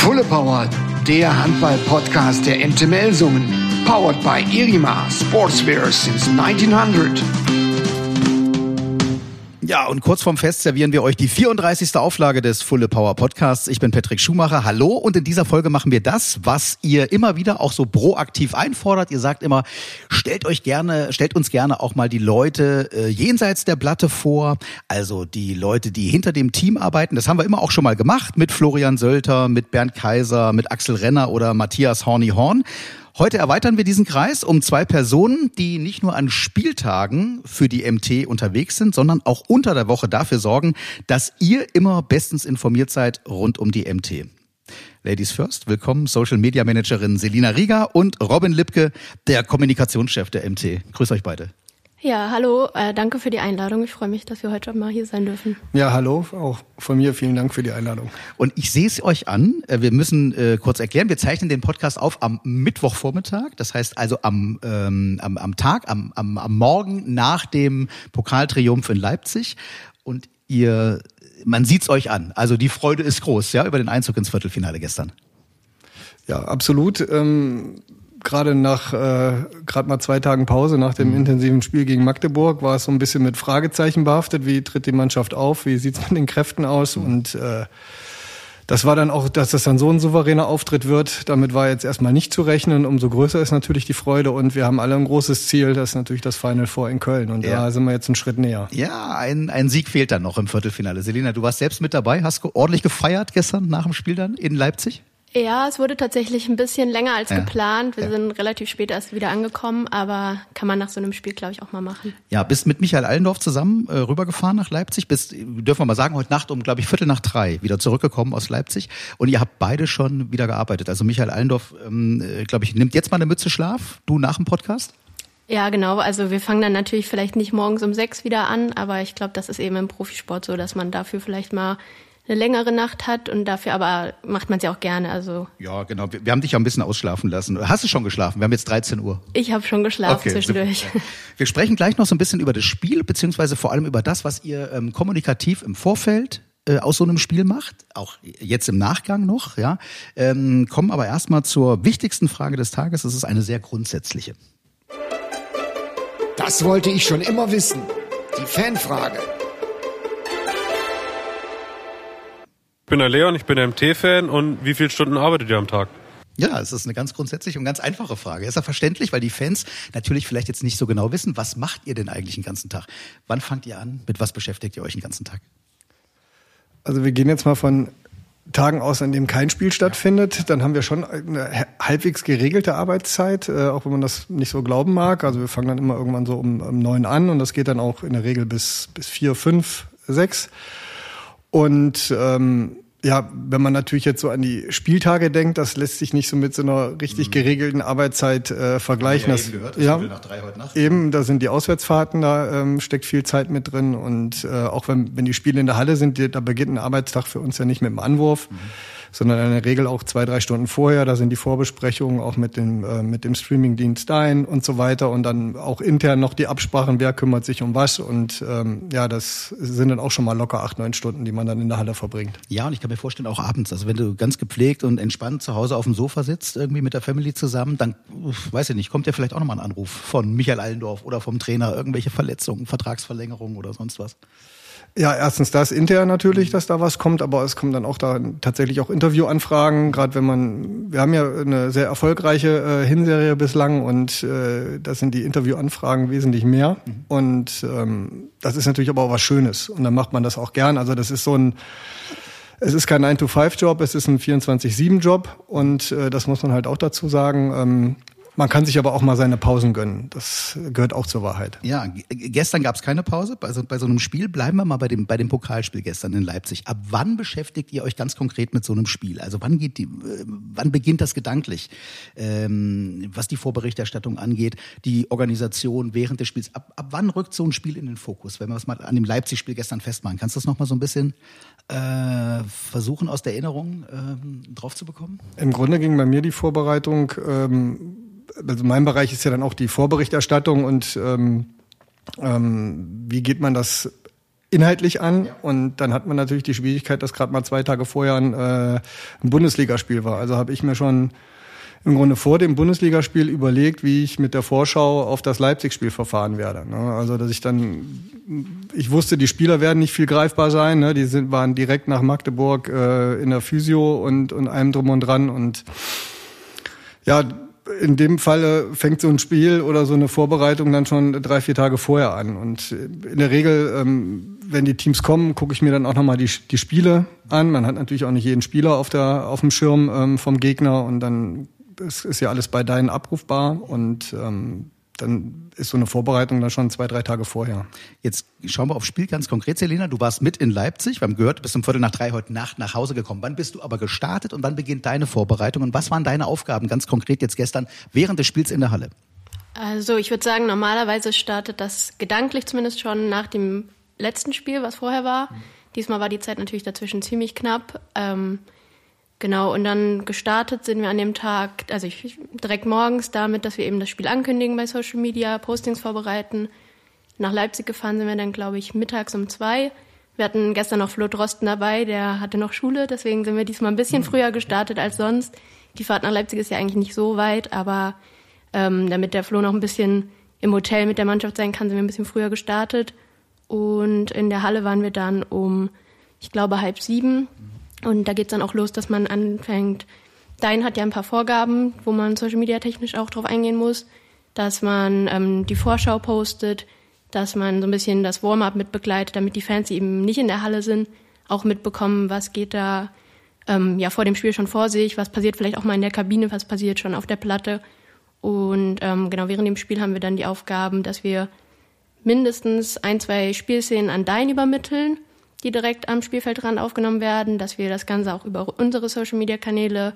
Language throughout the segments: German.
Fulle Power, der Handball-Podcast der MT Melsungen. Powered by Irima Sportswear since 1900. Ja, und kurz vorm Fest servieren wir euch die 34. Auflage des Fulle Power Podcasts. Ich bin Patrick Schumacher. Hallo. Und in dieser Folge machen wir das, was ihr immer wieder auch so proaktiv einfordert. Ihr sagt immer, stellt euch gerne, stellt uns gerne auch mal die Leute äh, jenseits der Platte vor. Also die Leute, die hinter dem Team arbeiten. Das haben wir immer auch schon mal gemacht mit Florian Sölter, mit Bernd Kaiser, mit Axel Renner oder Matthias Horny Horn. Heute erweitern wir diesen Kreis um zwei Personen, die nicht nur an Spieltagen für die MT unterwegs sind, sondern auch unter der Woche dafür sorgen, dass ihr immer bestens informiert seid rund um die MT. Ladies first, willkommen Social Media Managerin Selina Rieger und Robin Lipke, der Kommunikationschef der MT. Grüß euch beide. Ja, hallo, äh, danke für die Einladung. Ich freue mich, dass wir heute mal hier sein dürfen. Ja, hallo, auch von mir vielen Dank für die Einladung. Und ich sehe es euch an. Äh, wir müssen äh, kurz erklären, wir zeichnen den Podcast auf am Mittwochvormittag. Das heißt also am, ähm, am, am Tag, am, am, am Morgen nach dem Pokaltriumph in Leipzig. Und ihr, man sieht's euch an. Also die Freude ist groß, ja, über den Einzug ins Viertelfinale gestern. Ja, absolut. Ähm gerade nach äh, gerade mal zwei Tagen Pause nach dem mhm. intensiven Spiel gegen Magdeburg war es so ein bisschen mit Fragezeichen behaftet. Wie tritt die Mannschaft auf? Wie sieht's mit den Kräften aus? Mhm. Und äh, das war dann auch, dass das dann so ein souveräner Auftritt wird. Damit war jetzt erstmal nicht zu rechnen. Umso größer ist natürlich die Freude und wir haben alle ein großes Ziel. Das ist natürlich das Final Four in Köln und ja. da sind wir jetzt einen Schritt näher. Ja, ein, ein Sieg fehlt dann noch im Viertelfinale. Selina, du warst selbst mit dabei. Hast du ordentlich gefeiert gestern nach dem Spiel dann in Leipzig? Ja, es wurde tatsächlich ein bisschen länger als ja. geplant. Wir ja. sind relativ spät erst wieder angekommen, aber kann man nach so einem Spiel, glaube ich, auch mal machen. Ja, bist mit Michael Allendorf zusammen äh, rübergefahren nach Leipzig. Bist, dürfen wir mal sagen, heute Nacht um, glaube ich, Viertel nach drei wieder zurückgekommen aus Leipzig. Und ihr habt beide schon wieder gearbeitet. Also Michael Allendorf, ähm, äh, glaube ich, nimmt jetzt mal eine Mütze Schlaf. Du nach dem Podcast? Ja, genau. Also wir fangen dann natürlich vielleicht nicht morgens um sechs wieder an, aber ich glaube, das ist eben im Profisport so, dass man dafür vielleicht mal eine längere Nacht hat und dafür aber macht man es ja auch gerne. Also ja, genau. Wir, wir, haben dich ja ein bisschen ausschlafen lassen. Hast du schon geschlafen? Wir haben jetzt 13 Uhr. Ich habe schon geschlafen okay, zwischendurch. Super. Wir sprechen gleich noch so ein bisschen über das Spiel beziehungsweise vor allem über das, was ihr ähm, kommunikativ im Vorfeld äh, aus so einem Spiel macht, auch jetzt im Nachgang noch, ja. Ähm, kommen aber erstmal zur wichtigsten Frage des Tages. Das ist eine sehr grundsätzliche. Das wollte ich schon immer wissen. Die Fanfrage. Bin der Leon, ich bin MT-Fan und wie viele Stunden arbeitet ihr am Tag? Ja, es ist eine ganz grundsätzliche und ganz einfache Frage. Ist ja verständlich, weil die Fans natürlich vielleicht jetzt nicht so genau wissen, was macht ihr denn eigentlich den ganzen Tag? Wann fangt ihr an? Mit was beschäftigt ihr euch den ganzen Tag? Also wir gehen jetzt mal von Tagen aus, an dem kein Spiel stattfindet, dann haben wir schon eine halbwegs geregelte Arbeitszeit, äh, auch wenn man das nicht so glauben mag. Also wir fangen dann immer irgendwann so um, um neun an und das geht dann auch in der Regel bis, bis vier, fünf, sechs. Und ähm, ja, wenn man natürlich jetzt so an die Spieltage denkt, das lässt sich nicht so mit so einer richtig mhm. geregelten Arbeitszeit äh, vergleichen. Ja, das, gehört, das ja nach drei heute Nacht. eben, da sind die Auswärtsfahrten, da ähm, steckt viel Zeit mit drin und äh, auch wenn, wenn die Spiele in der Halle sind, die, da beginnt ein Arbeitstag für uns ja nicht mit dem Anwurf. Mhm sondern in der Regel auch zwei, drei Stunden vorher. Da sind die Vorbesprechungen auch mit dem, äh, mit dem Streamingdienst Dein und so weiter und dann auch intern noch die Absprachen, wer kümmert sich um was und ähm, ja, das sind dann auch schon mal locker acht, neun Stunden, die man dann in der Halle verbringt. Ja, und ich kann mir vorstellen, auch abends, also wenn du ganz gepflegt und entspannt zu Hause auf dem Sofa sitzt, irgendwie mit der Family zusammen, dann, weiß ich nicht, kommt ja vielleicht auch nochmal ein Anruf von Michael Allendorf oder vom Trainer, irgendwelche Verletzungen, Vertragsverlängerungen oder sonst was. Ja, erstens das intern natürlich, dass da was kommt, aber es kommen dann auch da tatsächlich auch Interviewanfragen, gerade wenn man, wir haben ja eine sehr erfolgreiche äh, Hinserie bislang und äh, da sind die Interviewanfragen wesentlich mehr mhm. und ähm, das ist natürlich aber auch was Schönes und dann macht man das auch gern. Also das ist so ein es ist kein 9-to-5-Job, es ist ein 24-7-Job und äh, das muss man halt auch dazu sagen. Ähm, man kann sich aber auch mal seine Pausen gönnen. Das gehört auch zur Wahrheit. Ja, gestern gab es keine Pause. Also bei so einem Spiel bleiben wir mal bei dem, bei dem Pokalspiel gestern in Leipzig. Ab wann beschäftigt ihr euch ganz konkret mit so einem Spiel? Also wann geht die, äh, wann beginnt das gedanklich? Ähm, was die Vorberichterstattung angeht, die Organisation während des Spiels. Ab, ab wann rückt so ein Spiel in den Fokus? Wenn wir es mal an dem Leipzig-Spiel gestern festmachen. Kannst du das nochmal so ein bisschen äh, versuchen, aus der Erinnerung äh, drauf zu bekommen? Im Grunde ging bei mir die Vorbereitung ähm, also mein Bereich ist ja dann auch die Vorberichterstattung und ähm, ähm, wie geht man das inhaltlich an. Und dann hat man natürlich die Schwierigkeit, dass gerade mal zwei Tage vorher ein, äh, ein Bundesligaspiel war. Also habe ich mir schon im Grunde vor dem Bundesligaspiel überlegt, wie ich mit der Vorschau auf das Leipzig-Spiel verfahren werde. Ne? Also dass ich dann, ich wusste, die Spieler werden nicht viel greifbar sein. Ne? Die sind, waren direkt nach Magdeburg äh, in der Physio und, und allem drum und dran. Und ja, in dem Falle fängt so ein Spiel oder so eine Vorbereitung dann schon drei, vier Tage vorher an. Und in der Regel, ähm, wenn die Teams kommen, gucke ich mir dann auch nochmal die, die Spiele an. Man hat natürlich auch nicht jeden Spieler auf, der, auf dem Schirm ähm, vom Gegner und dann es ist ja alles bei deinen abrufbar und ähm, dann ist so eine Vorbereitung dann schon zwei, drei Tage vorher. Jetzt schauen wir aufs Spiel ganz konkret, Selena. Du warst mit in Leipzig, wir haben gehört, du bist um Viertel nach drei heute Nacht nach Hause gekommen. Wann bist du aber gestartet und wann beginnt deine Vorbereitung und was waren deine Aufgaben ganz konkret jetzt gestern während des Spiels in der Halle? Also ich würde sagen, normalerweise startet das gedanklich zumindest schon nach dem letzten Spiel, was vorher war. Diesmal war die Zeit natürlich dazwischen ziemlich knapp. Ähm, Genau, und dann gestartet sind wir an dem Tag, also ich, direkt morgens damit, dass wir eben das Spiel ankündigen bei Social Media, Postings vorbereiten. Nach Leipzig gefahren sind wir dann, glaube ich, mittags um zwei. Wir hatten gestern noch Flo Drosten dabei, der hatte noch Schule, deswegen sind wir diesmal ein bisschen früher gestartet als sonst. Die Fahrt nach Leipzig ist ja eigentlich nicht so weit, aber ähm, damit der Flo noch ein bisschen im Hotel mit der Mannschaft sein kann, sind wir ein bisschen früher gestartet. Und in der Halle waren wir dann um, ich glaube, halb sieben. Und da geht's dann auch los, dass man anfängt. Dein hat ja ein paar Vorgaben, wo man Social Media technisch auch drauf eingehen muss, dass man ähm, die Vorschau postet, dass man so ein bisschen das Warm-up mit begleitet, damit die Fans, die eben nicht in der Halle sind, auch mitbekommen, was geht da ähm, ja vor dem Spiel schon vor sich, was passiert vielleicht auch mal in der Kabine, was passiert schon auf der Platte. Und ähm, genau während dem Spiel haben wir dann die Aufgaben, dass wir mindestens ein, zwei Spielszenen an Dein übermitteln die direkt am Spielfeldrand aufgenommen werden, dass wir das Ganze auch über unsere Social-Media-Kanäle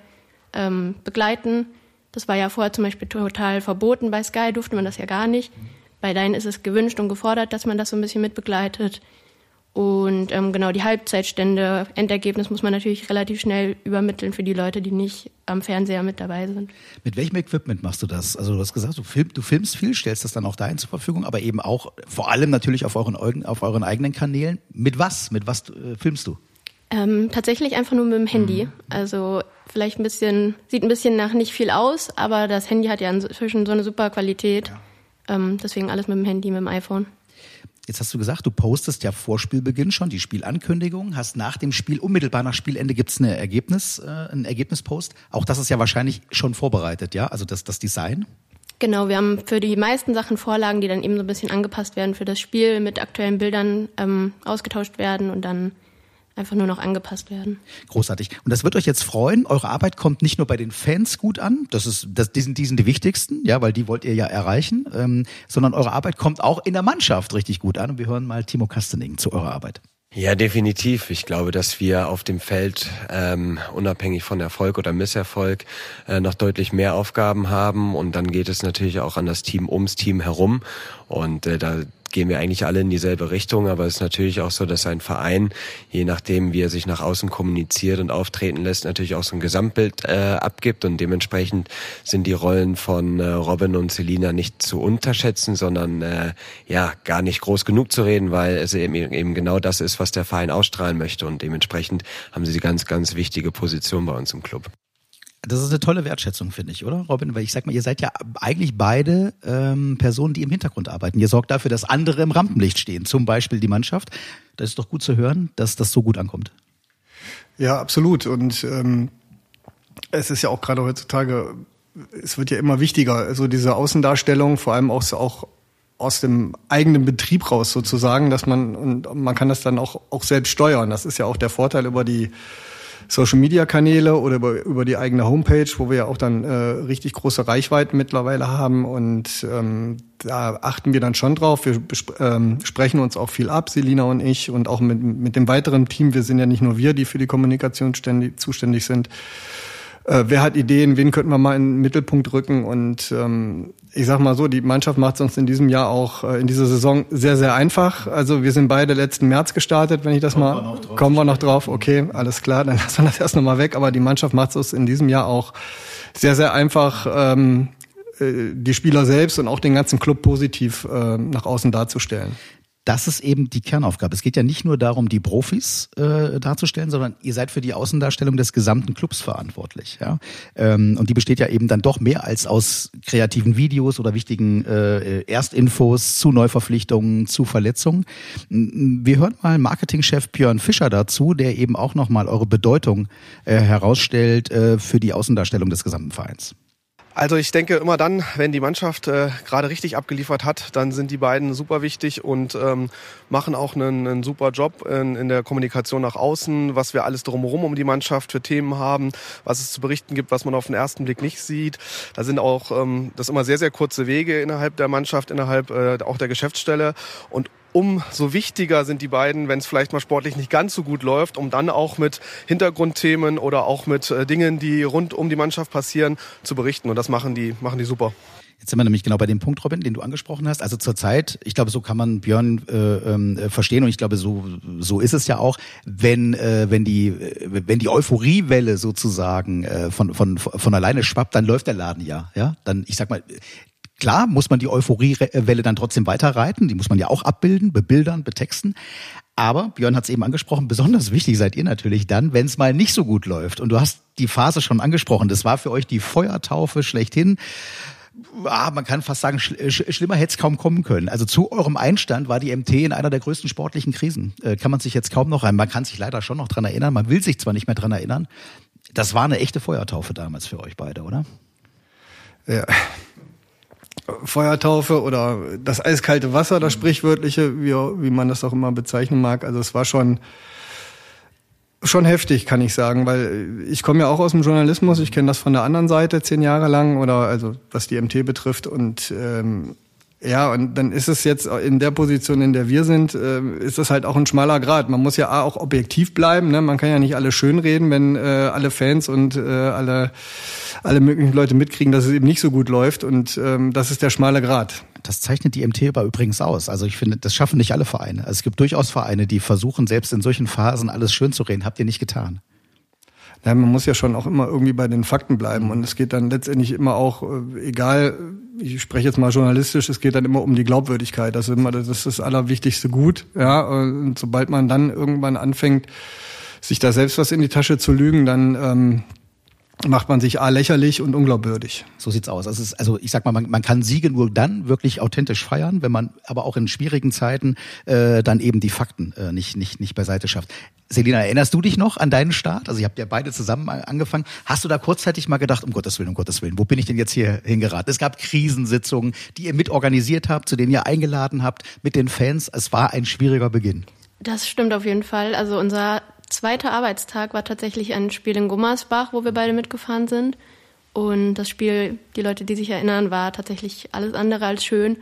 ähm, begleiten. Das war ja vorher zum Beispiel total verboten. Bei Sky durfte man das ja gar nicht. Bei Dein ist es gewünscht und gefordert, dass man das so ein bisschen mitbegleitet. Und ähm, genau die Halbzeitstände, Endergebnis muss man natürlich relativ schnell übermitteln für die Leute, die nicht am Fernseher mit dabei sind. Mit welchem Equipment machst du das? Also du hast gesagt, du, film, du filmst viel, stellst das dann auch dahin zur Verfügung, aber eben auch vor allem natürlich auf euren, auf euren eigenen Kanälen. Mit was? Mit was äh, filmst du? Ähm, tatsächlich einfach nur mit dem Handy. Mhm. Also vielleicht ein bisschen, sieht ein bisschen nach nicht viel aus, aber das Handy hat ja inzwischen so eine super Qualität. Ja. Ähm, deswegen alles mit dem Handy, mit dem iPhone. Jetzt hast du gesagt, du postest ja vor Spielbeginn schon die Spielankündigung, hast nach dem Spiel, unmittelbar nach Spielende gibt's eine Ergebnis, äh, einen Ergebnispost. Auch das ist ja wahrscheinlich schon vorbereitet, ja? Also das, das Design? Genau, wir haben für die meisten Sachen Vorlagen, die dann eben so ein bisschen angepasst werden für das Spiel, mit aktuellen Bildern ähm, ausgetauscht werden und dann einfach nur noch angepasst werden. Großartig. Und das wird euch jetzt freuen. Eure Arbeit kommt nicht nur bei den Fans gut an, das ist, das, die, sind, die sind die wichtigsten, ja, weil die wollt ihr ja erreichen, ähm, sondern eure Arbeit kommt auch in der Mannschaft richtig gut an. Und wir hören mal Timo Kastening zu eurer Arbeit. Ja, definitiv. Ich glaube, dass wir auf dem Feld ähm, unabhängig von Erfolg oder Misserfolg äh, noch deutlich mehr Aufgaben haben und dann geht es natürlich auch an das Team ums Team herum und äh, da gehen wir eigentlich alle in dieselbe Richtung, aber es ist natürlich auch so, dass ein Verein, je nachdem, wie er sich nach außen kommuniziert und auftreten lässt, natürlich auch so ein Gesamtbild äh, abgibt und dementsprechend sind die Rollen von äh, Robin und Selina nicht zu unterschätzen, sondern äh, ja gar nicht groß genug zu reden, weil es eben, eben genau das ist, was der Verein ausstrahlen möchte und dementsprechend haben sie die ganz, ganz wichtige Position bei uns im Club. Das ist eine tolle Wertschätzung, finde ich, oder, Robin? Weil ich sag mal, ihr seid ja eigentlich beide ähm, Personen, die im Hintergrund arbeiten. Ihr sorgt dafür, dass andere im Rampenlicht stehen, zum Beispiel die Mannschaft. Das ist doch gut zu hören, dass das so gut ankommt. Ja, absolut. Und ähm, es ist ja auch gerade heutzutage, es wird ja immer wichtiger, also diese Außendarstellung, vor allem auch, auch aus dem eigenen Betrieb raus sozusagen, dass man und man kann das dann auch auch selbst steuern. Das ist ja auch der Vorteil über die Social Media Kanäle oder über, über die eigene Homepage, wo wir ja auch dann äh, richtig große Reichweiten mittlerweile haben und ähm, da achten wir dann schon drauf. Wir ähm, sprechen uns auch viel ab, Selina und ich und auch mit, mit dem weiteren Team. Wir sind ja nicht nur wir, die für die Kommunikation ständig, zuständig sind äh, wer hat Ideen, wen könnten wir mal in den Mittelpunkt rücken. Und ähm, ich sag mal so, die Mannschaft macht es uns in diesem Jahr auch, äh, in dieser Saison sehr, sehr einfach. Also wir sind beide letzten März gestartet, wenn ich das kommen mal. Wir drauf, kommen wir noch drauf? Okay, alles klar, dann lassen wir das erst nochmal weg. Aber die Mannschaft macht es uns in diesem Jahr auch sehr, sehr einfach. Ähm, äh, die Spieler selbst und auch den ganzen Club positiv äh, nach außen darzustellen. Das ist eben die Kernaufgabe. Es geht ja nicht nur darum, die Profis äh, darzustellen, sondern ihr seid für die Außendarstellung des gesamten Clubs verantwortlich. Ja? Ähm, und die besteht ja eben dann doch mehr als aus kreativen Videos oder wichtigen äh, Erstinfos zu Neuverpflichtungen, zu Verletzungen. Wir hören mal Marketingchef Björn Fischer dazu, der eben auch nochmal eure Bedeutung äh, herausstellt äh, für die Außendarstellung des gesamten Vereins. Also ich denke immer dann, wenn die Mannschaft äh, gerade richtig abgeliefert hat, dann sind die beiden super wichtig und ähm, machen auch einen, einen super Job in, in, der Kommunikation nach außen, was wir alles drumherum um die Mannschaft für Themen haben, was es zu berichten gibt, was man auf den ersten Blick nicht sieht. Da sind auch ähm, das immer sehr, sehr kurze Wege innerhalb der Mannschaft, innerhalb äh, auch der Geschäftsstelle und umso wichtiger sind die beiden, wenn es vielleicht mal sportlich nicht ganz so gut läuft, um dann auch mit Hintergrundthemen oder auch mit äh, Dingen, die rund um die Mannschaft passieren, zu berichten. Und das machen die, machen die super. Jetzt sind wir nämlich genau bei dem Punkt, Robin, den du angesprochen hast. Also zurzeit, ich glaube, so kann man Björn äh, äh, verstehen und ich glaube, so so ist es ja auch, wenn äh, wenn die wenn die Euphoriewelle sozusagen äh, von von von alleine schwappt, dann läuft der Laden ja, ja. Dann ich sag mal, Klar muss man die Euphoriewelle dann trotzdem weiterreiten, die muss man ja auch abbilden, bebildern, betexten. Aber, Björn hat es eben angesprochen, besonders wichtig seid ihr natürlich dann, wenn es mal nicht so gut läuft. Und du hast die Phase schon angesprochen. Das war für euch die Feuertaufe schlechthin. Ah, man kann fast sagen, sch schlimmer hätte es kaum kommen können. Also zu eurem Einstand war die MT in einer der größten sportlichen Krisen. Äh, kann man sich jetzt kaum noch rein. Man kann sich leider schon noch dran erinnern. Man will sich zwar nicht mehr dran erinnern. Das war eine echte Feuertaufe damals für euch beide, oder? Ja, Feuertaufe oder das eiskalte Wasser, das sprichwörtliche, wie, wie man das auch immer bezeichnen mag. Also es war schon schon heftig, kann ich sagen, weil ich komme ja auch aus dem Journalismus, ich kenne das von der anderen Seite zehn Jahre lang oder also was die MT betrifft. Und ähm, ja, und dann ist es jetzt in der Position, in der wir sind, äh, ist es halt auch ein schmaler Grad. Man muss ja auch objektiv bleiben. Ne? Man kann ja nicht alle schönreden, wenn äh, alle Fans und äh, alle, alle möglichen Leute mitkriegen, dass es eben nicht so gut läuft. Und ähm, das ist der schmale Grad. Das zeichnet die MT aber übrigens aus. Also ich finde, das schaffen nicht alle Vereine. Also es gibt durchaus Vereine, die versuchen, selbst in solchen Phasen alles schön zu reden. Habt ihr nicht getan? Ja, man muss ja schon auch immer irgendwie bei den Fakten bleiben. Und es geht dann letztendlich immer auch, äh, egal, ich spreche jetzt mal journalistisch, es geht dann immer um die Glaubwürdigkeit. Das ist immer das, ist das allerwichtigste Gut. Ja, und sobald man dann irgendwann anfängt, sich da selbst was in die Tasche zu lügen, dann ähm, macht man sich A lächerlich und unglaubwürdig. So sieht's aus. Also, ist, also ich sag mal, man, man kann Siege nur dann wirklich authentisch feiern, wenn man aber auch in schwierigen Zeiten äh, dann eben die Fakten äh, nicht, nicht, nicht beiseite schafft. Selina, erinnerst du dich noch an deinen Start? Also ihr habt ja beide zusammen angefangen. Hast du da kurzzeitig mal gedacht, um Gottes Willen, um Gottes Willen, wo bin ich denn jetzt hier hingeraten? Es gab Krisensitzungen, die ihr mitorganisiert habt, zu denen ihr eingeladen habt mit den Fans. Es war ein schwieriger Beginn. Das stimmt auf jeden Fall. Also unser zweiter Arbeitstag war tatsächlich ein Spiel in Gummersbach, wo wir beide mitgefahren sind. Und das Spiel, die Leute, die sich erinnern, war tatsächlich alles andere als schön.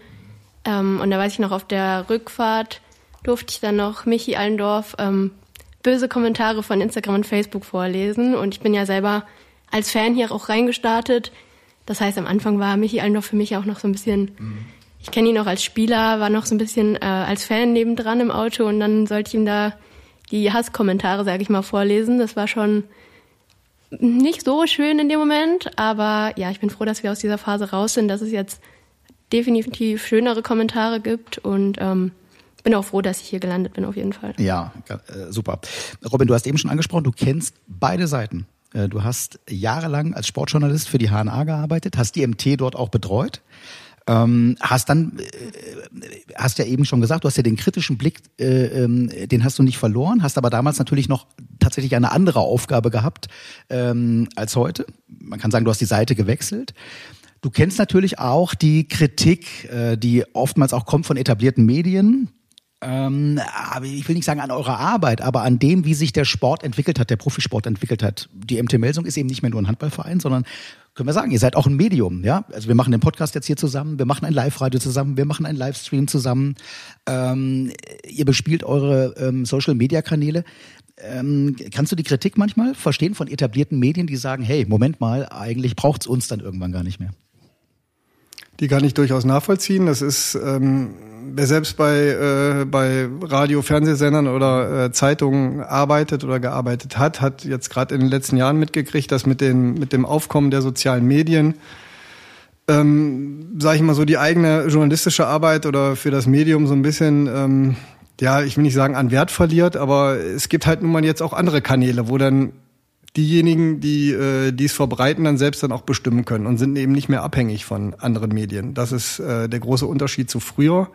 Ähm, und da weiß ich noch, auf der Rückfahrt durfte ich dann noch Michi Allendorf ähm, böse Kommentare von Instagram und Facebook vorlesen. Und ich bin ja selber als Fan hier auch reingestartet. Das heißt, am Anfang war Michi Allendorf für mich auch noch so ein bisschen, mhm. ich kenne ihn auch als Spieler, war noch so ein bisschen äh, als Fan nebendran im Auto und dann sollte ich ihm da die Hasskommentare, sage ich mal, vorlesen. Das war schon nicht so schön in dem Moment, aber ja, ich bin froh, dass wir aus dieser Phase raus sind, dass es jetzt definitiv schönere Kommentare gibt und ähm, bin auch froh, dass ich hier gelandet bin, auf jeden Fall. Ja, äh, super. Robin, du hast eben schon angesprochen, du kennst beide Seiten. Äh, du hast jahrelang als Sportjournalist für die HNA gearbeitet, hast die MT dort auch betreut. Ähm, hast dann, äh, hast ja eben schon gesagt, du hast ja den kritischen Blick, äh, ähm, den hast du nicht verloren, hast aber damals natürlich noch tatsächlich eine andere Aufgabe gehabt ähm, als heute. Man kann sagen, du hast die Seite gewechselt. Du kennst natürlich auch die Kritik, äh, die oftmals auch kommt von etablierten Medien, ähm, ich will nicht sagen an eurer Arbeit, aber an dem, wie sich der Sport entwickelt hat, der Profisport entwickelt hat. Die MT Melsung ist eben nicht mehr nur ein Handballverein, sondern können wir sagen, ihr seid auch ein Medium, ja? Also wir machen den Podcast jetzt hier zusammen, wir machen ein Live-Radio zusammen, wir machen einen Livestream zusammen. Ähm, ihr bespielt eure ähm, Social-Media-Kanäle. Ähm, kannst du die Kritik manchmal verstehen von etablierten Medien, die sagen, hey, Moment mal, eigentlich braucht's uns dann irgendwann gar nicht mehr? Die kann ich durchaus nachvollziehen. Das ist ähm, wer selbst bei, äh, bei Radio, Fernsehsendern oder äh, Zeitungen arbeitet oder gearbeitet hat, hat jetzt gerade in den letzten Jahren mitgekriegt, dass mit, den, mit dem Aufkommen der sozialen Medien ähm, sage ich mal so, die eigene journalistische Arbeit oder für das Medium so ein bisschen, ähm, ja, ich will nicht sagen an Wert verliert, aber es gibt halt nun mal jetzt auch andere Kanäle, wo dann diejenigen, die äh, die es verbreiten, dann selbst dann auch bestimmen können und sind eben nicht mehr abhängig von anderen Medien. Das ist äh, der große Unterschied zu früher.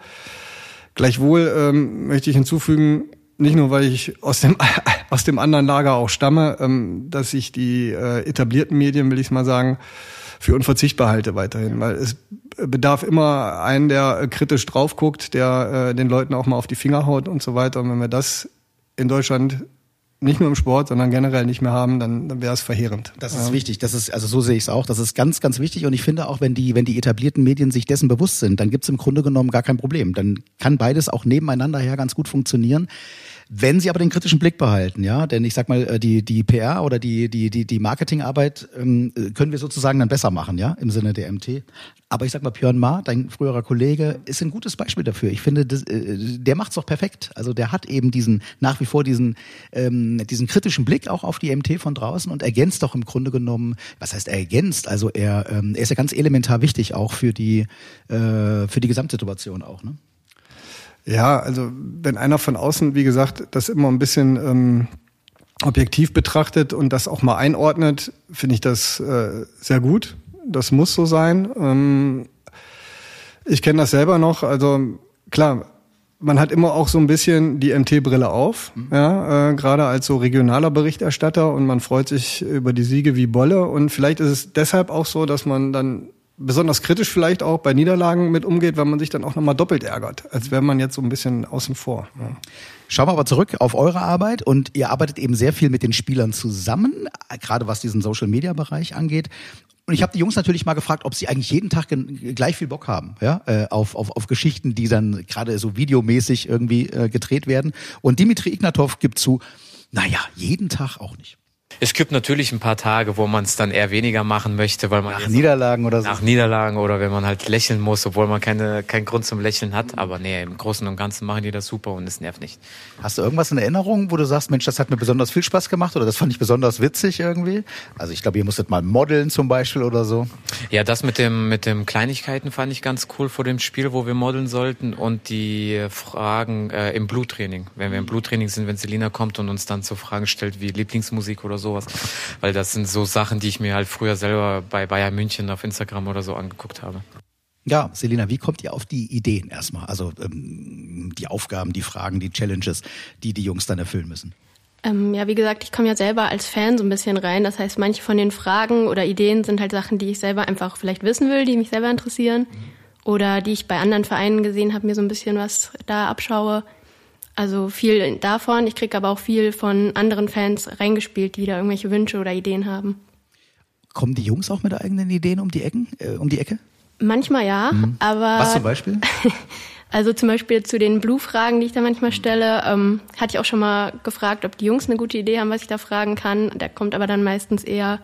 Gleichwohl ähm, möchte ich hinzufügen, nicht nur weil ich aus dem aus dem anderen Lager auch stamme, ähm, dass ich die äh, etablierten Medien, will ich mal sagen, für unverzichtbar halte weiterhin, weil es bedarf immer einen, der äh, kritisch drauf guckt, der äh, den Leuten auch mal auf die Finger haut und so weiter. Und wenn wir das in Deutschland nicht nur im Sport, sondern generell nicht mehr haben, dann, dann wäre es verheerend. Das ist ja. wichtig. Das ist, also so sehe ich es auch. Das ist ganz, ganz wichtig. Und ich finde auch, wenn die, wenn die etablierten Medien sich dessen bewusst sind, dann gibt es im Grunde genommen gar kein Problem. Dann kann beides auch nebeneinander her ganz gut funktionieren. Wenn sie aber den kritischen Blick behalten, ja, denn ich sag mal, äh, die, die PR oder die, die, die, die Marketingarbeit ähm, können wir sozusagen dann besser machen, ja, im Sinne der MT. Aber ich sag mal, Björn Ma, dein früherer Kollege, ist ein gutes Beispiel dafür. Ich finde, das, äh, der macht's doch perfekt. Also der hat eben diesen, nach wie vor diesen, ähm, diesen kritischen Blick auch auf die MT von draußen und ergänzt doch im Grunde genommen, was heißt er ergänzt? Also er, ähm, er ist ja ganz elementar wichtig auch für die, äh, für die Gesamtsituation auch, ne? Ja, also wenn einer von außen, wie gesagt, das immer ein bisschen ähm, objektiv betrachtet und das auch mal einordnet, finde ich das äh, sehr gut. Das muss so sein. Ähm, ich kenne das selber noch. Also klar, man hat immer auch so ein bisschen die MT-Brille auf, mhm. ja, äh, gerade als so regionaler Berichterstatter und man freut sich über die Siege wie Bolle und vielleicht ist es deshalb auch so, dass man dann besonders kritisch vielleicht auch bei Niederlagen mit umgeht, weil man sich dann auch nochmal doppelt ärgert, als wäre man jetzt so ein bisschen außen vor. Ja. Schauen wir aber zurück auf eure Arbeit und ihr arbeitet eben sehr viel mit den Spielern zusammen, gerade was diesen Social-Media-Bereich angeht. Und ich habe die Jungs natürlich mal gefragt, ob sie eigentlich jeden Tag gleich viel Bock haben, ja, äh, auf, auf, auf Geschichten, die dann gerade so videomäßig irgendwie äh, gedreht werden. Und Dimitri Ignatov gibt zu, naja, jeden Tag auch nicht. Es gibt natürlich ein paar Tage, wo man es dann eher weniger machen möchte, weil man nach Niederlagen oder so. Nach Niederlagen oder wenn man halt lächeln muss, obwohl man keine keinen Grund zum Lächeln hat. Aber nee, im Großen und Ganzen machen die das super und es nervt nicht. Hast du irgendwas in Erinnerung, wo du sagst, Mensch, das hat mir besonders viel Spaß gemacht oder das fand ich besonders witzig irgendwie? Also ich glaube, ihr musstet mal modeln zum Beispiel oder so. Ja, das mit dem mit dem Kleinigkeiten fand ich ganz cool vor dem Spiel, wo wir modeln sollten und die Fragen äh, im Bluttraining. Wenn wir im Bluttraining sind, wenn Selina kommt und uns dann so Fragen stellt wie Lieblingsmusik oder so sowas. Weil das sind so Sachen, die ich mir halt früher selber bei Bayern München auf Instagram oder so angeguckt habe. Ja, Selina, wie kommt ihr auf die Ideen erstmal? Also ähm, die Aufgaben, die Fragen, die Challenges, die die Jungs dann erfüllen müssen? Ähm, ja, wie gesagt, ich komme ja selber als Fan so ein bisschen rein. Das heißt, manche von den Fragen oder Ideen sind halt Sachen, die ich selber einfach vielleicht wissen will, die mich selber interessieren. Oder die ich bei anderen Vereinen gesehen habe, mir so ein bisschen was da abschaue. Also viel davon. Ich kriege aber auch viel von anderen Fans reingespielt, die da irgendwelche Wünsche oder Ideen haben. Kommen die Jungs auch mit eigenen Ideen um die Ecken, äh, um die Ecke? Manchmal ja, mhm. aber. Was zum Beispiel? also zum Beispiel zu den Blue-Fragen, die ich da manchmal stelle, ähm, hatte ich auch schon mal gefragt, ob die Jungs eine gute Idee haben, was ich da fragen kann. Da kommt aber dann meistens eher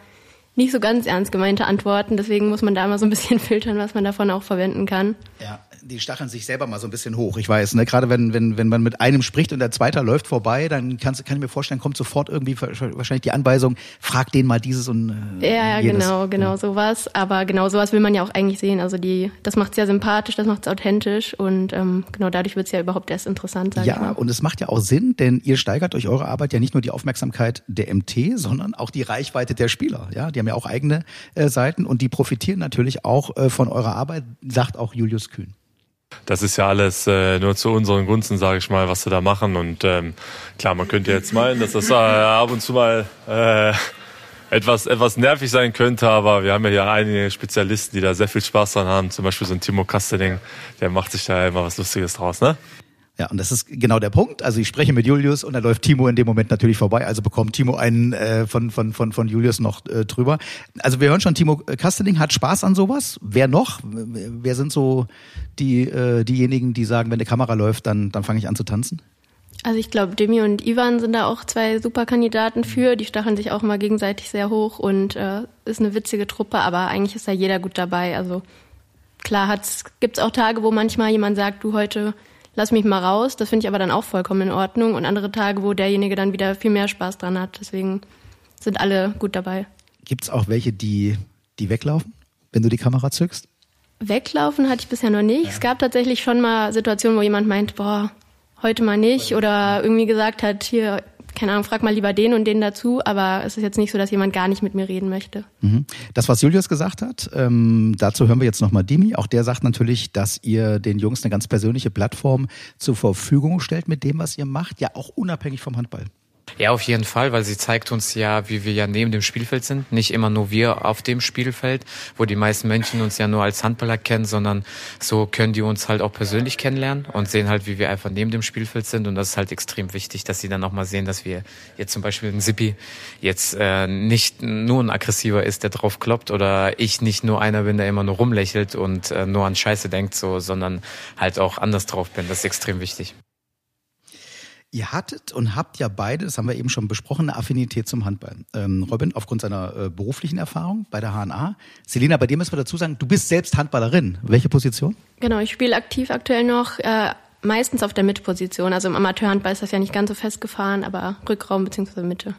nicht so ganz ernst gemeinte Antworten. Deswegen muss man da immer so ein bisschen filtern, was man davon auch verwenden kann. Ja, die stacheln sich selber mal so ein bisschen hoch. Ich weiß, ne? gerade wenn, wenn, wenn man mit einem spricht und der zweite läuft vorbei, dann kannst, kann ich mir vorstellen, kommt sofort irgendwie wahrscheinlich die Anweisung, frag den mal dieses und äh, Ja, jenes. genau, genau sowas. Aber genau sowas will man ja auch eigentlich sehen. Also die, das macht es ja sympathisch, das macht es authentisch und ähm, genau dadurch wird es ja überhaupt erst interessant. Sag ja, und es macht ja auch Sinn, denn ihr steigert durch eure Arbeit ja nicht nur die Aufmerksamkeit der MT, sondern auch die Reichweite der Spieler. Ja, die haben ja auch eigene äh, Seiten und die profitieren natürlich auch äh, von eurer Arbeit, sagt auch Julius Kühn das ist ja alles äh, nur zu unseren Gunsten, sage ich mal, was wir da machen. Und ähm, klar, man könnte jetzt meinen, dass das äh, ab und zu mal äh, etwas, etwas nervig sein könnte, aber wir haben ja hier einige Spezialisten, die da sehr viel Spaß dran haben. Zum Beispiel so ein Timo Kastening, der macht sich da immer was Lustiges draus, ne? Ja, und das ist genau der Punkt. Also ich spreche mit Julius und da läuft Timo in dem Moment natürlich vorbei. Also bekommt Timo einen äh, von, von, von, von Julius noch äh, drüber. Also wir hören schon, Timo Kastening hat Spaß an sowas. Wer noch? Wer sind so die, äh, diejenigen, die sagen, wenn die Kamera läuft, dann, dann fange ich an zu tanzen? Also ich glaube, Demi und Ivan sind da auch zwei super Kandidaten für. Die stacheln sich auch mal gegenseitig sehr hoch und äh, ist eine witzige Truppe, aber eigentlich ist da jeder gut dabei. Also klar gibt es auch Tage, wo manchmal jemand sagt, du heute lass mich mal raus. Das finde ich aber dann auch vollkommen in Ordnung. Und andere Tage, wo derjenige dann wieder viel mehr Spaß dran hat. Deswegen sind alle gut dabei. Gibt es auch welche, die, die weglaufen, wenn du die Kamera zückst? weglaufen hatte ich bisher noch nicht. Ja. Es gab tatsächlich schon mal Situationen, wo jemand meint, boah, heute mal nicht oder irgendwie gesagt hat, hier, keine Ahnung, frag mal lieber den und den dazu, aber es ist jetzt nicht so, dass jemand gar nicht mit mir reden möchte. Mhm. Das, was Julius gesagt hat, ähm, dazu hören wir jetzt nochmal Dimi. Auch der sagt natürlich, dass ihr den Jungs eine ganz persönliche Plattform zur Verfügung stellt mit dem, was ihr macht, ja auch unabhängig vom Handball. Ja, auf jeden Fall, weil sie zeigt uns ja, wie wir ja neben dem Spielfeld sind. Nicht immer nur wir auf dem Spielfeld, wo die meisten Menschen uns ja nur als Handballer kennen, sondern so können die uns halt auch persönlich kennenlernen und sehen halt, wie wir einfach neben dem Spielfeld sind. Und das ist halt extrem wichtig, dass sie dann auch mal sehen, dass wir jetzt zum Beispiel ein Sippi jetzt äh, nicht nur ein Aggressiver ist, der drauf kloppt oder ich nicht nur einer bin, der immer nur rumlächelt und äh, nur an Scheiße denkt, so, sondern halt auch anders drauf bin. Das ist extrem wichtig. Ihr hattet und habt ja beide, das haben wir eben schon besprochen, eine Affinität zum Handball. Ähm, Robin, aufgrund seiner äh, beruflichen Erfahrung bei der HNA. Selina, bei dir müssen wir dazu sagen, du bist selbst Handballerin. Welche Position? Genau, ich spiele aktiv aktuell noch, äh, meistens auf der Mitposition. Also im Amateurhandball ist das ja nicht ganz so festgefahren, aber Rückraum bzw. Mitte.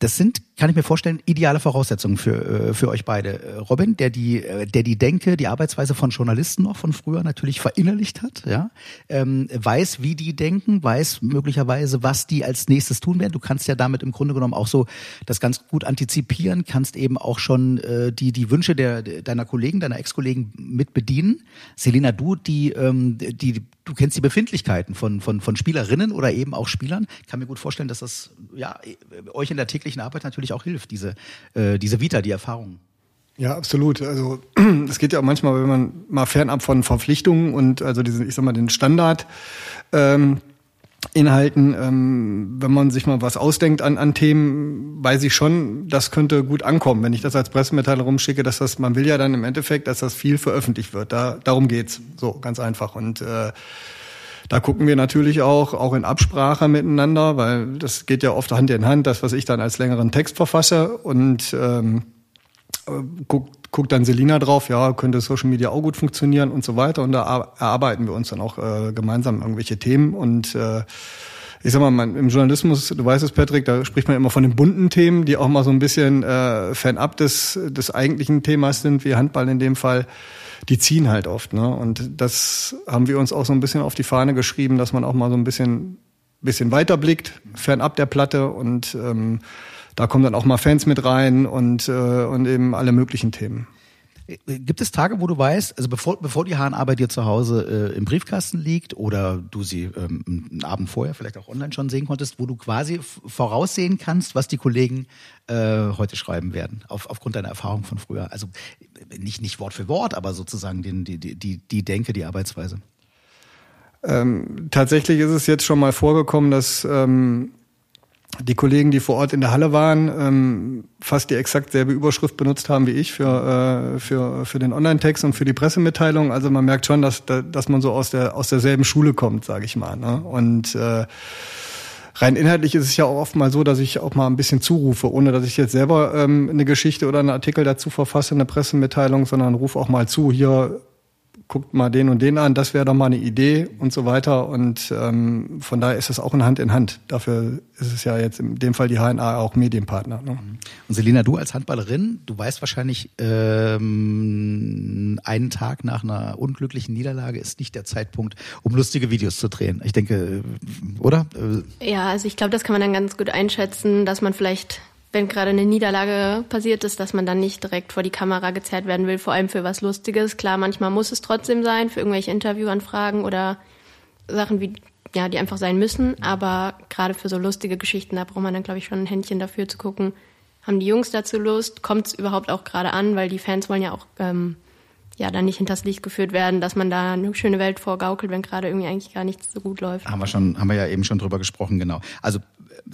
Das sind, kann ich mir vorstellen, ideale Voraussetzungen für, äh, für euch beide. Äh, Robin, der die, äh, der die Denke, die Arbeitsweise von Journalisten noch von früher natürlich verinnerlicht hat, ja, ähm, weiß, wie die denken, weiß möglicherweise, was die als nächstes tun werden. Du kannst ja damit im Grunde genommen auch so das ganz gut antizipieren, kannst eben auch schon äh, die, die Wünsche der, deiner Kollegen, deiner Ex-Kollegen mit bedienen. Selina, du, die, ähm, die, du kennst die Befindlichkeiten von, von, von Spielerinnen oder eben auch Spielern. Ich kann mir gut vorstellen, dass das ja, euch in der täglichen Arbeit natürlich auch hilft, diese, äh, diese Vita, die Erfahrungen. Ja, absolut. Also es geht ja auch manchmal, wenn man mal fernab von Verpflichtungen und also diesen, ich sag mal, den Standard ähm, Inhalten, ähm, wenn man sich mal was ausdenkt an, an Themen, weiß ich schon, das könnte gut ankommen. Wenn ich das als Pressemitteilung rumschicke, dass das, man will ja dann im Endeffekt, dass das viel veröffentlicht wird. Da, darum geht's. So, ganz einfach. Und äh, da gucken wir natürlich auch, auch in Absprache miteinander, weil das geht ja oft Hand in Hand, das, was ich dann als längeren Text verfasse und ähm, äh, guckt guckt dann Selina drauf, ja, könnte Social Media auch gut funktionieren und so weiter. Und da erarbeiten wir uns dann auch äh, gemeinsam irgendwelche Themen. Und äh, ich sag mal, man, im Journalismus, du weißt es, Patrick, da spricht man immer von den bunten Themen, die auch mal so ein bisschen äh, fernab des, des eigentlichen Themas sind, wie Handball in dem Fall. Die ziehen halt oft. Ne? Und das haben wir uns auch so ein bisschen auf die Fahne geschrieben, dass man auch mal so ein bisschen, bisschen weiterblickt, fernab der Platte und ähm, da kommen dann auch mal Fans mit rein und, äh, und eben alle möglichen Themen. Gibt es Tage, wo du weißt, also bevor, bevor die HNA bei dir zu Hause äh, im Briefkasten liegt oder du sie ähm, einen Abend vorher vielleicht auch online schon sehen konntest, wo du quasi voraussehen kannst, was die Kollegen äh, heute schreiben werden, auf, aufgrund deiner Erfahrung von früher? Also nicht, nicht Wort für Wort, aber sozusagen den, die, die, die Denke, die Arbeitsweise. Ähm, tatsächlich ist es jetzt schon mal vorgekommen, dass ähm, die Kollegen, die vor Ort in der Halle waren, ähm, fast die exakt selbe Überschrift benutzt haben wie ich für, äh, für, für den Online-Text und für die Pressemitteilung. Also man merkt schon, dass, dass man so aus, der, aus derselben Schule kommt, sage ich mal. Ne? Und äh, rein inhaltlich ist es ja auch oft mal so, dass ich auch mal ein bisschen zurufe, ohne dass ich jetzt selber ähm, eine Geschichte oder einen Artikel dazu verfasse, eine Pressemitteilung, sondern rufe auch mal zu, hier guckt mal den und den an, das wäre doch mal eine Idee und so weiter. Und ähm, von daher ist es auch in Hand in Hand. Dafür ist es ja jetzt in dem Fall die HNA auch Medienpartner. Ne? Und Selina, du als Handballerin, du weißt wahrscheinlich, ähm, einen Tag nach einer unglücklichen Niederlage ist nicht der Zeitpunkt, um lustige Videos zu drehen. Ich denke, oder? Ja, also ich glaube, das kann man dann ganz gut einschätzen, dass man vielleicht wenn gerade eine Niederlage passiert ist, dass man dann nicht direkt vor die Kamera gezerrt werden will, vor allem für was Lustiges. Klar, manchmal muss es trotzdem sein, für irgendwelche Interviewanfragen oder Sachen, wie, ja, die einfach sein müssen. Aber gerade für so lustige Geschichten, da braucht man dann, glaube ich, schon ein Händchen dafür zu gucken, haben die Jungs dazu Lust? Kommt es überhaupt auch gerade an? Weil die Fans wollen ja auch ähm, ja dann nicht hinters Licht geführt werden, dass man da eine schöne Welt vorgaukelt, wenn gerade irgendwie eigentlich gar nichts so gut läuft. Haben wir schon, haben wir ja eben schon drüber gesprochen, genau. Also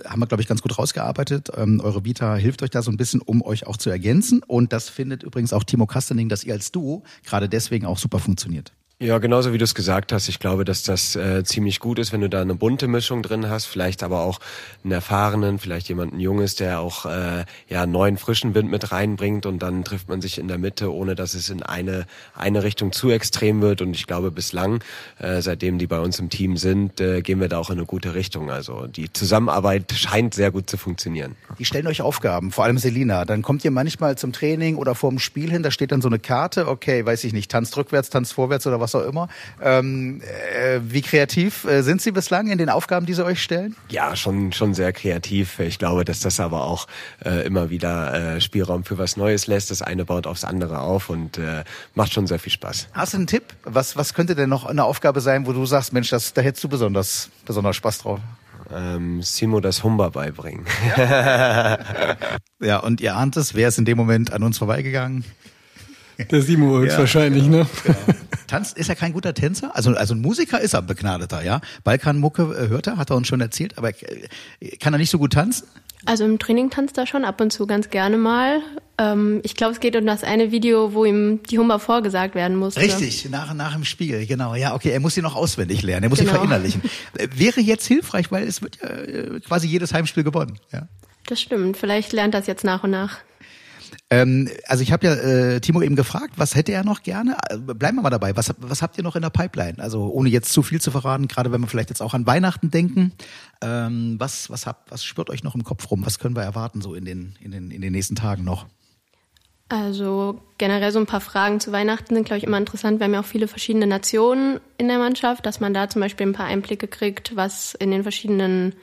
haben wir, glaube ich, ganz gut rausgearbeitet. Ähm, eure Vita hilft euch da so ein bisschen, um euch auch zu ergänzen. Und das findet übrigens auch Timo Kastening, dass ihr als Duo gerade deswegen auch super funktioniert. Ja, genauso wie du es gesagt hast. Ich glaube, dass das äh, ziemlich gut ist, wenn du da eine bunte Mischung drin hast, vielleicht aber auch einen erfahrenen, vielleicht jemanden Junges, der auch äh, ja neuen frischen Wind mit reinbringt und dann trifft man sich in der Mitte, ohne dass es in eine eine Richtung zu extrem wird. Und ich glaube, bislang, äh, seitdem die bei uns im Team sind, äh, gehen wir da auch in eine gute Richtung. Also die Zusammenarbeit scheint sehr gut zu funktionieren. Die stellen euch Aufgaben, vor allem Selina. Dann kommt ihr manchmal zum Training oder vor dem Spiel hin, da steht dann so eine Karte, okay, weiß ich nicht, tanzt rückwärts, tanzt vorwärts oder was auch immer. Ähm, äh, wie kreativ äh, sind Sie bislang in den Aufgaben, die Sie euch stellen? Ja, schon schon sehr kreativ. Ich glaube, dass das aber auch äh, immer wieder äh, Spielraum für was Neues lässt. Das eine baut aufs andere auf und äh, macht schon sehr viel Spaß. Hast du einen Tipp? Was was könnte denn noch eine Aufgabe sein, wo du sagst, Mensch, das, da hättest du besonders besonders Spaß drauf? Ähm, Simo das Humber beibringen. Ja, und ihr ahnt es, wer ist in dem Moment an uns vorbeigegangen? Der Simo höchstwahrscheinlich, ne? Tanzt ist er kein guter Tänzer? Also, also ein Musiker ist er ein begnadeter, ja. Balkanmucke äh, hört er, hat er uns schon erzählt, aber äh, kann er nicht so gut tanzen? Also im Training tanzt er schon ab und zu ganz gerne mal. Ähm, ich glaube, es geht um das eine Video, wo ihm die Humba vorgesagt werden musste. Richtig, nach, nach dem Spiel, genau. Ja, okay, er muss sie noch auswendig lernen, er muss Genau. sie verinnerlichen. Äh, Wäre jetzt hilfreich, weil es wird ja quasi jedes Heimspiel gewonnen. Ja. Das stimmt. Vielleicht lernt das jetzt nach und nach. Ähm, also ich habe ja äh, Timo eben gefragt, was hätte er noch gerne? Äh, Bleiben wir mal dabei. Was, was habt ihr noch in der Pipeline? Also ohne jetzt zu viel zu verraten, gerade wenn wir vielleicht jetzt auch an Weihnachten denken. Ähm, was, was, habt, was spürt euch noch im Kopf rum? Was können wir erwarten so in den, in den, in den nächsten Tagen noch? Also generell so ein paar Fragen zu Weihnachten sind, glaube ich, immer interessant. Wir haben ja auch viele verschiedene Nationen in der Mannschaft, dass man da zum Beispiel ein paar Einblicke kriegt, was in den verschiedenen.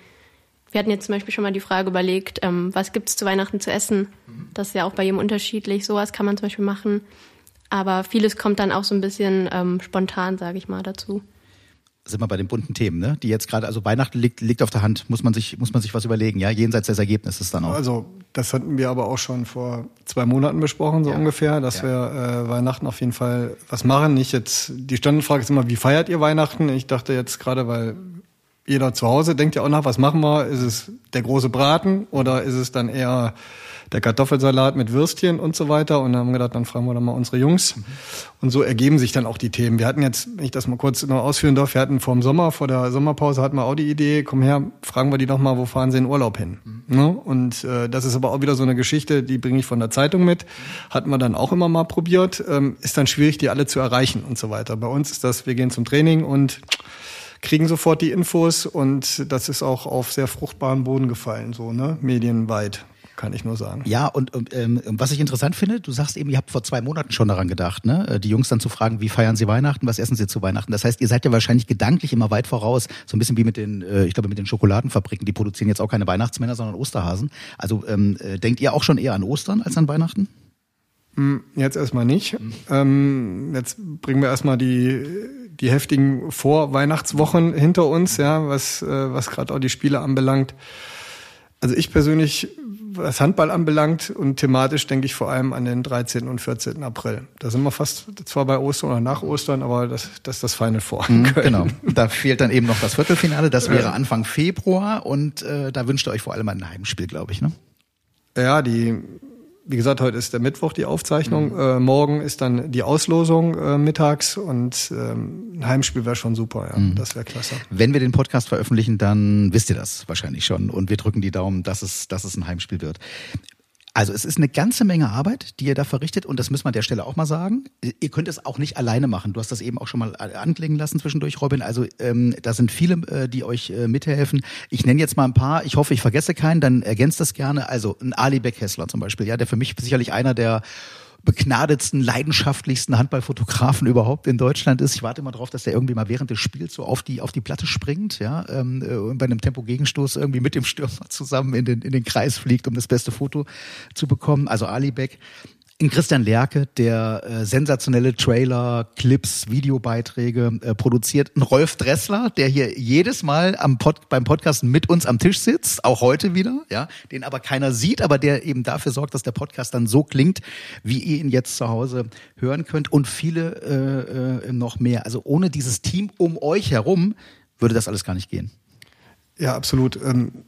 Wir hatten jetzt zum Beispiel schon mal die Frage überlegt, ähm, was gibt's zu Weihnachten zu essen? Das ist ja auch bei jedem unterschiedlich. Sowas kann man zum Beispiel machen. Aber vieles kommt dann auch so ein bisschen ähm, spontan, sage ich mal, dazu. Sind wir bei den bunten Themen, ne? Die jetzt gerade, also Weihnachten liegt, liegt auf der Hand, muss man sich, muss man sich was überlegen, ja, jenseits des Ergebnisses dann auch. Also das hatten wir aber auch schon vor zwei Monaten besprochen, so Ja. ungefähr, dass Ja. wir äh, Weihnachten auf jeden Fall was machen. Nicht jetzt, die Standardfrage ist immer, wie feiert ihr Weihnachten? Ich dachte jetzt gerade, weil jeder zu Hause denkt ja auch nach, was machen wir? Ist es der große Braten oder ist es dann eher der Kartoffelsalat mit Würstchen und so weiter? Und dann haben wir gedacht, dann fragen wir doch mal unsere Jungs. Und so ergeben sich dann auch die Themen. Wir hatten jetzt, wenn ich das mal kurz noch ausführen darf, wir hatten vor dem Sommer, vor der Sommerpause hatten wir auch die Idee, komm her, fragen wir die doch mal, wo fahren sie in Urlaub hin? Ne? Und äh, das ist aber auch wieder so eine Geschichte, die bringe ich von der Zeitung mit. Hatten wir dann auch immer mal probiert. Ähm, ist dann schwierig, die alle zu erreichen und so weiter. Bei uns ist das, wir gehen zum Training und kriegen sofort die Infos und das ist auch auf sehr fruchtbaren Boden gefallen, so, ne? Medienweit, kann ich nur sagen. Ja, und ähm, was ich interessant finde, du sagst eben, ihr habt vor zwei Monaten schon daran gedacht, ne? äh, die Jungs dann zu fragen, wie feiern sie Weihnachten, was essen sie zu Weihnachten. Das heißt, ihr seid ja wahrscheinlich gedanklich immer weit voraus, so ein bisschen wie mit den, äh, ich glaube, mit den Schokoladenfabriken. Die produzieren jetzt auch keine Weihnachtsmänner, sondern Osterhasen. Also ähm, äh, denkt ihr auch schon eher an Ostern als an Weihnachten? Jetzt erstmal nicht. Ähm, jetzt bringen wir erstmal die, die heftigen Vorweihnachtswochen hinter uns, ja, was, äh, was gerade auch die Spiele anbelangt. Also ich persönlich, was Handball anbelangt und thematisch denke ich vor allem an den 13. und 14. April. Da sind wir fast zwar bei Ostern oder nach Ostern, aber das, das ist das Final Four. Köln. Genau. Da fehlt dann eben noch das Viertelfinale. Das wäre Anfang Februar und äh, da wünscht ihr euch vor allem ein Heimspiel, glaube ich, ne? Ja, die, wie gesagt, heute ist der Mittwoch die Aufzeichnung. Äh, morgen ist dann die Auslosung äh, mittags und ähm, ein Heimspiel wäre schon super, ja. Das wäre klasse. Wenn wir den Podcast veröffentlichen, dann wisst ihr das wahrscheinlich schon. Und wir drücken die Daumen, dass es, dass es ein Heimspiel wird. Also es ist eine ganze Menge Arbeit, die ihr da verrichtet und das müssen wir an der Stelle auch mal sagen. Ihr könnt es auch nicht alleine machen. Du hast das eben auch schon mal anklingen lassen zwischendurch, Robin. Also ähm, da sind viele, äh, die euch äh, mithelfen. Ich nenne jetzt mal ein paar. Ich hoffe, ich vergesse keinen. Dann ergänzt das gerne. Also ein Ali Beckhessler zum Beispiel, ja, der für mich sicherlich einer der begnadetsten, leidenschaftlichsten Handballfotografen überhaupt in Deutschland ist. Ich warte immer drauf, dass der irgendwie mal während des Spiels so auf die auf die Platte springt, ja, ähm, äh, und bei einem Tempo-Gegenstoß irgendwie mit dem Stürmer zusammen in den in den Kreis fliegt, um das beste Foto zu bekommen. Also Ali Beck. In Christian Lerke, der äh, sensationelle Trailer, Clips, Videobeiträge äh, produziert. Ein Rolf Dressler, der hier jedes Mal am Pod, beim Podcast mit uns am Tisch sitzt, auch heute wieder, ja, den aber keiner sieht, aber der eben dafür sorgt, dass der Podcast dann so klingt, wie ihr ihn jetzt zu Hause hören könnt und viele äh, äh, noch mehr. Also ohne dieses Team um euch herum würde das alles gar nicht gehen. Ja, absolut. Ähm,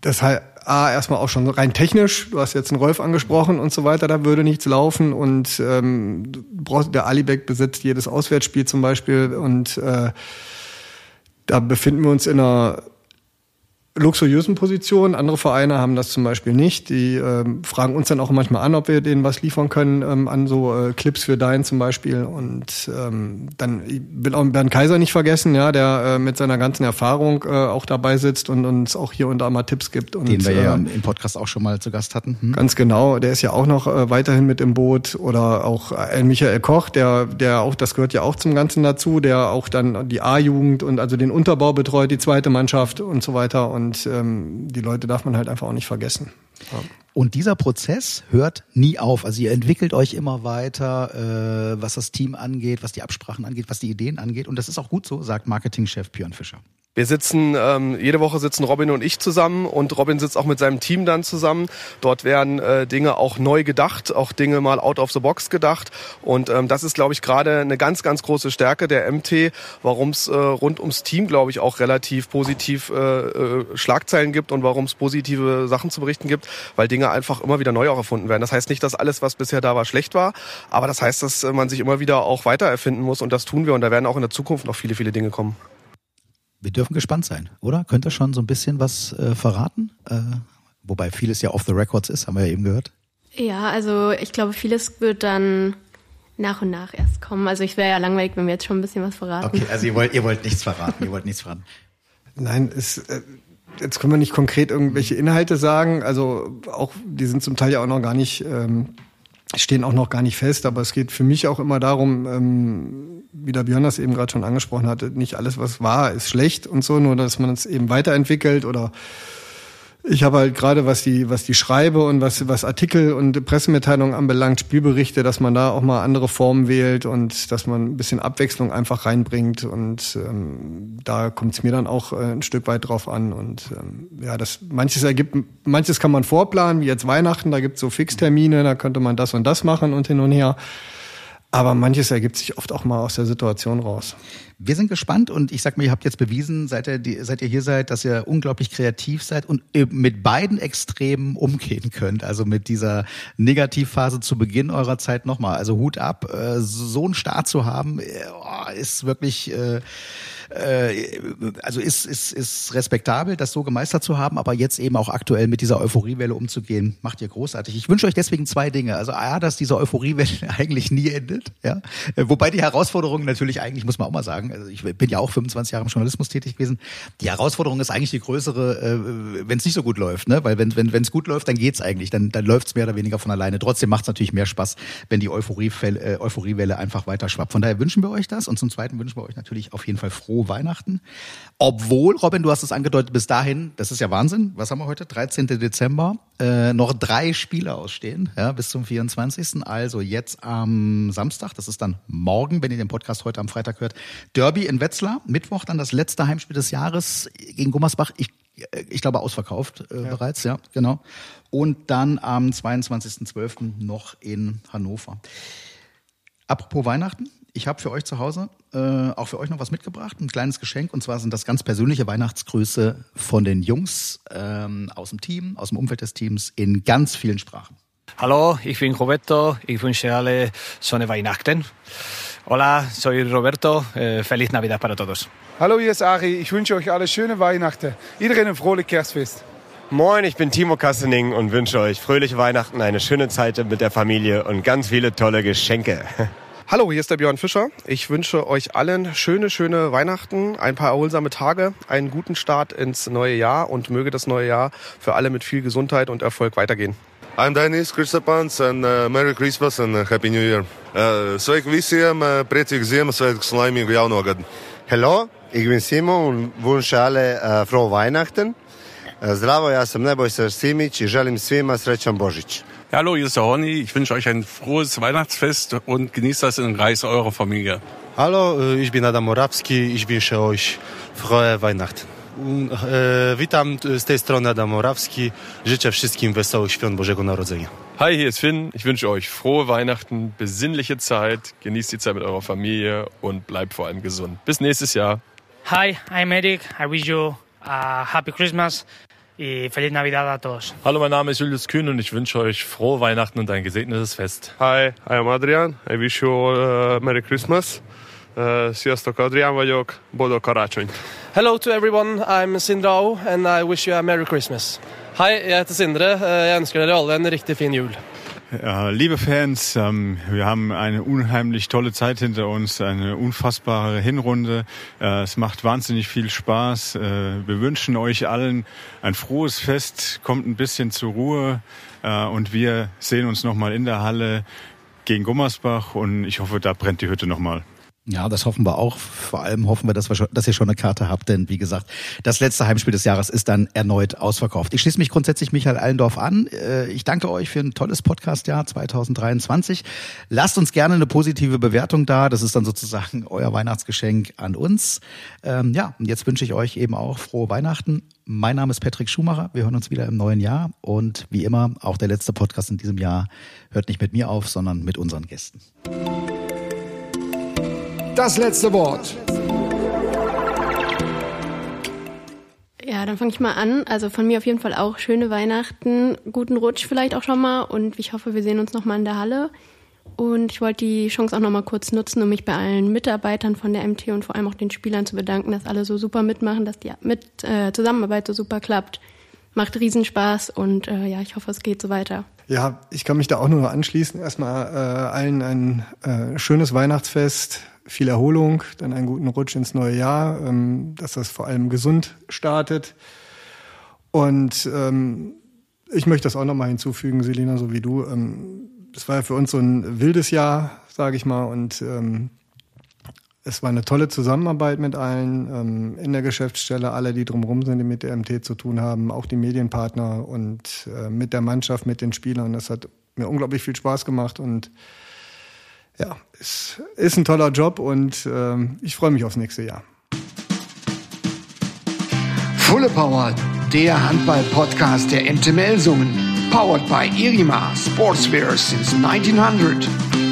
das halt A, erstmal auch schon rein technisch, du hast jetzt einen Rolf angesprochen und so weiter, da würde nichts laufen und ähm, der Alibek besitzt jedes Auswärtsspiel zum Beispiel und äh, da befinden wir uns in einer luxuriösen Positionen. Andere Vereine haben das zum Beispiel nicht. Die ähm, fragen uns dann auch manchmal an, ob wir denen was liefern können ähm, an so äh, Clips für Dein zum Beispiel. Und ähm, dann ich will auch Bernd Kaiser nicht vergessen, ja, der äh, mit seiner ganzen Erfahrung äh, auch dabei sitzt und uns auch hier und da mal Tipps gibt. Und, Den wir ja äh, im Podcast auch schon mal zu Gast hatten. Hm? Ganz genau. Der ist ja auch noch äh, weiterhin mit im Boot. Oder auch äh, Michael Koch, der, der auch, das gehört ja auch zum Ganzen dazu, der auch dann die A-Jugend und also den Unterbau betreut, die zweite Mannschaft und so weiter. Und und ähm, die Leute darf man halt einfach auch nicht vergessen. Ja. Und dieser Prozess hört nie auf. Also ihr entwickelt euch immer weiter, äh, was das Team angeht, was die Absprachen angeht, was die Ideen angeht. Und das ist auch gut so, sagt Marketingchef Björn Fischer. Wir sitzen, ähm, jede Woche sitzen Robin und ich zusammen und Robin sitzt auch mit seinem Team dann zusammen. Dort werden äh, Dinge auch neu gedacht, auch Dinge mal out of the box gedacht. Und ähm, das ist, glaube ich, gerade eine ganz, ganz große Stärke der MT, warum es äh, rund ums Team, glaube ich, auch relativ positiv äh, äh, Schlagzeilen gibt und warum es positive Sachen zu berichten gibt, weil Dinge einfach immer wieder neu auch erfunden werden. Das heißt nicht, dass alles, was bisher da war, schlecht war, aber das heißt, dass man sich immer wieder auch weiter erfinden muss und das tun wir und da werden auch in der Zukunft noch viele, viele Dinge kommen. Wir dürfen gespannt sein, oder? Könnt ihr schon so ein bisschen was äh, verraten? Äh, wobei vieles ja off the records ist, haben wir ja eben gehört. Ja, also ich glaube, vieles wird dann nach und nach erst kommen. Also ich wäre ja langweilig, wenn wir jetzt schon ein bisschen was verraten. Okay, also ihr wollt, ihr wollt nichts verraten, ihr wollt nichts verraten. Nein, es, äh, jetzt können wir nicht konkret irgendwelche Inhalte sagen. Also auch, die sind zum Teil ja auch noch gar nicht ähm, stehen auch noch gar nicht fest, aber es geht für mich auch immer darum, ähm, wie der Björn das eben gerade schon angesprochen hatte, nicht alles, was war, ist schlecht und so, nur dass man es eben weiterentwickelt oder ich habe halt gerade, was die, was die Schreibe und was, was Artikel und Pressemitteilungen anbelangt, Spielberichte, dass man da auch mal andere Formen wählt und dass man ein bisschen Abwechslung einfach reinbringt. Und ähm, da kommt es mir dann auch äh, ein Stück weit drauf an. Und ähm, ja, das manches ergibt, manches kann man vorplanen, wie jetzt Weihnachten, da gibt es so Fixtermine, da könnte man das und das machen und hin und her. Aber manches ergibt sich oft auch mal aus der Situation raus. Wir sind gespannt und ich sag mal, ihr habt jetzt bewiesen, seit ihr, seit ihr hier seid, dass ihr unglaublich kreativ seid und mit beiden Extremen umgehen könnt. Also mit dieser Negativphase zu Beginn eurer Zeit nochmal. Also Hut ab, äh, so einen Start zu haben, äh, oh, ist wirklich äh, äh, also ist, ist, ist respektabel, das so gemeistert zu haben, aber jetzt eben auch aktuell mit dieser Euphoriewelle umzugehen, macht ihr großartig. Ich wünsche euch deswegen zwei Dinge. Also A, dass diese Euphoriewelle eigentlich nie endet, ja. Wobei die Herausforderung natürlich eigentlich, muss man auch mal sagen, also ich bin ja auch 25 Jahre im Journalismus tätig gewesen, die Herausforderung ist eigentlich die größere, äh, wenn es nicht so gut läuft, ne? Weil wenn wenn wenn es gut läuft, dann geht's eigentlich, dann dann läuft's mehr oder weniger von alleine. Trotzdem macht's natürlich mehr Spaß, wenn die Euphoriewelle, äh, Euphoriewelle einfach weiter schwappt. Von daher wünschen wir euch das und zum Zweiten wünschen wir euch natürlich auf jeden Fall froh frohe Weihnachten. Obwohl, Robin, du hast es angedeutet, bis dahin, das ist ja Wahnsinn, was haben wir heute? 13. Dezember, äh, noch drei Spiele ausstehen, ja, bis zum 24. Also jetzt am Samstag, das ist dann morgen, wenn ihr den Podcast heute am Freitag hört, Derby in Wetzlar, Mittwoch dann das letzte Heimspiel des Jahres gegen Gummersbach. Ich ich glaube ausverkauft äh, ja. bereits, ja, genau. Und dann am 22.12. noch in Hannover. Apropos Weihnachten, ich habe für euch zu Hause äh, auch für euch noch was mitgebracht, ein kleines Geschenk. Und zwar sind das ganz persönliche Weihnachtsgrüße von den Jungs ähm, aus dem Team, aus dem Umfeld des Teams in ganz vielen Sprachen. Hallo, ich bin Roberto. Ich wünsche alle schöne Weihnachten. Hola, soy Roberto. Äh, feliz Navidad para todos. Hallo, hier ist Ari. Ich wünsche euch alle schöne Weihnachten. Iedereen ein frohes Kerstfest. Moin, ich bin Timo Kassening und wünsche euch fröhliche Weihnachten, eine schöne Zeit mit der Familie und ganz viele tolle Geschenke. Hallo, hier ist der Björn Fischer. Ich wünsche euch allen schöne, schöne Weihnachten, ein paar erholsame Tage, einen guten Start ins neue Jahr und möge das neue Jahr für alle mit viel Gesundheit und Erfolg weitergehen. I'm Denis Kristapans and uh, Merry Christmas and uh, Happy New Year. Uh, sveiki visiem, uh, priecīgu Ziemassvētkus un laimīgu jauno gadu. Hello, ich bin Simon und wünsche alle uh, frohe Weihnachten. Uh, zdravo, ja sam Nebojša Simić i želim svima srećan Božić. Hallo, hier ist der Horni. Ich wünsche euch ein frohes Weihnachtsfest und genießt das in Reis eurer Familie. Hallo, äh, ich bin Adam Morawski. Ich wünsche euch frohe Weihnachten. E, witam z tej strony Adam Morawski. Życzę wszystkim wesołych świąt Bożego Narodzenia. Hi, hier ist Finn. Ich wünsche euch frohe Weihnachten, besinnliche Zeit, genießt die Zeit mit eurer Familie und bleibt vor allem gesund. Bis nächstes Jahr. Hi, I'm Eric. I wish you a happy Christmas y feliz Navidad a todos. Hallo, mein Name ist Julius Kühn und ich wünsche euch frohe Weihnachten und ein gesegnetes Fest. Hi, I am Adrian. I wish you all uh, Merry Christmas. Uh, sziasztok, Adrián vagyok. Boldog karácsonyt. Hello to everyone, I'm Sindre O, and I wish you a Merry Christmas. Hei, jeg heter Sindre. Eh, Jeg ønsker dere alle en riktig fin jul. Ja, liebe Fans, ähm, wir haben eine unheimlich tolle Zeit hinter uns, eine unfassbare Hinrunde. Äh, es macht wahnsinnig viel Spaß. Äh, wir wünschen euch allen ein frohes Fest, kommt ein bisschen zur Ruhe äh, und wir sehen uns nochmal in der Halle gegen Gummersbach und ich hoffe, da brennt die Hütte nochmal. Ja, das hoffen wir auch. Vor allem hoffen wir, dass, wir schon, dass ihr schon eine Karte habt, denn wie gesagt, das letzte Heimspiel des Jahres ist dann erneut ausverkauft. Ich schließe mich grundsätzlich Michael Allendorf an. Äh, Ich danke euch für ein tolles Podcastjahr 2023. Lasst uns gerne eine positive Bewertung da. Das ist dann sozusagen euer Weihnachtsgeschenk an uns. Ähm, Ja, und jetzt wünsche ich euch eben auch frohe Weihnachten. Mein Name ist Patrick Schumacher. Wir hören uns wieder im neuen Jahr. Und wie immer, auch der letzte Podcast in diesem Jahr hört nicht mit mir auf, sondern mit unseren Gästen. Das letzte Wort. Ja, dann fange ich mal an. Also von mir auf jeden Fall auch schöne Weihnachten, guten Rutsch vielleicht auch schon mal und ich hoffe, wir sehen uns nochmal in der Halle. Und ich wollte die Chance auch nochmal kurz nutzen, um mich bei allen Mitarbeitern von der MT und vor allem auch den Spielern zu bedanken, dass alle so super mitmachen, dass die mit, äh, Zusammenarbeit so super klappt. Macht Riesenspaß und äh, ja, ich hoffe, es geht so weiter. Ja, ich kann mich da auch nur anschließen. Erstmal äh, allen ein äh, schönes Weihnachtsfest, viel Erholung, dann einen guten Rutsch ins neue Jahr, ähm, dass das vor allem gesund startet. Und ähm, ich möchte das auch nochmal hinzufügen, Selina, so wie du. Ähm, das war ja für uns so ein wildes Jahr, sage ich mal, und ähm, es war eine tolle Zusammenarbeit mit allen ähm, in der Geschäftsstelle, alle, die drumherum sind, die mit der MT zu tun haben, auch die Medienpartner und äh, mit der Mannschaft, mit den Spielern. Das hat mir unglaublich viel Spaß gemacht und ja, es ist ein toller Job und ähm, ich freue mich aufs nächste Jahr. Fulle Power, der Handball-Podcast der MT Melsungen. Powered by Irima Sportswear since 1900.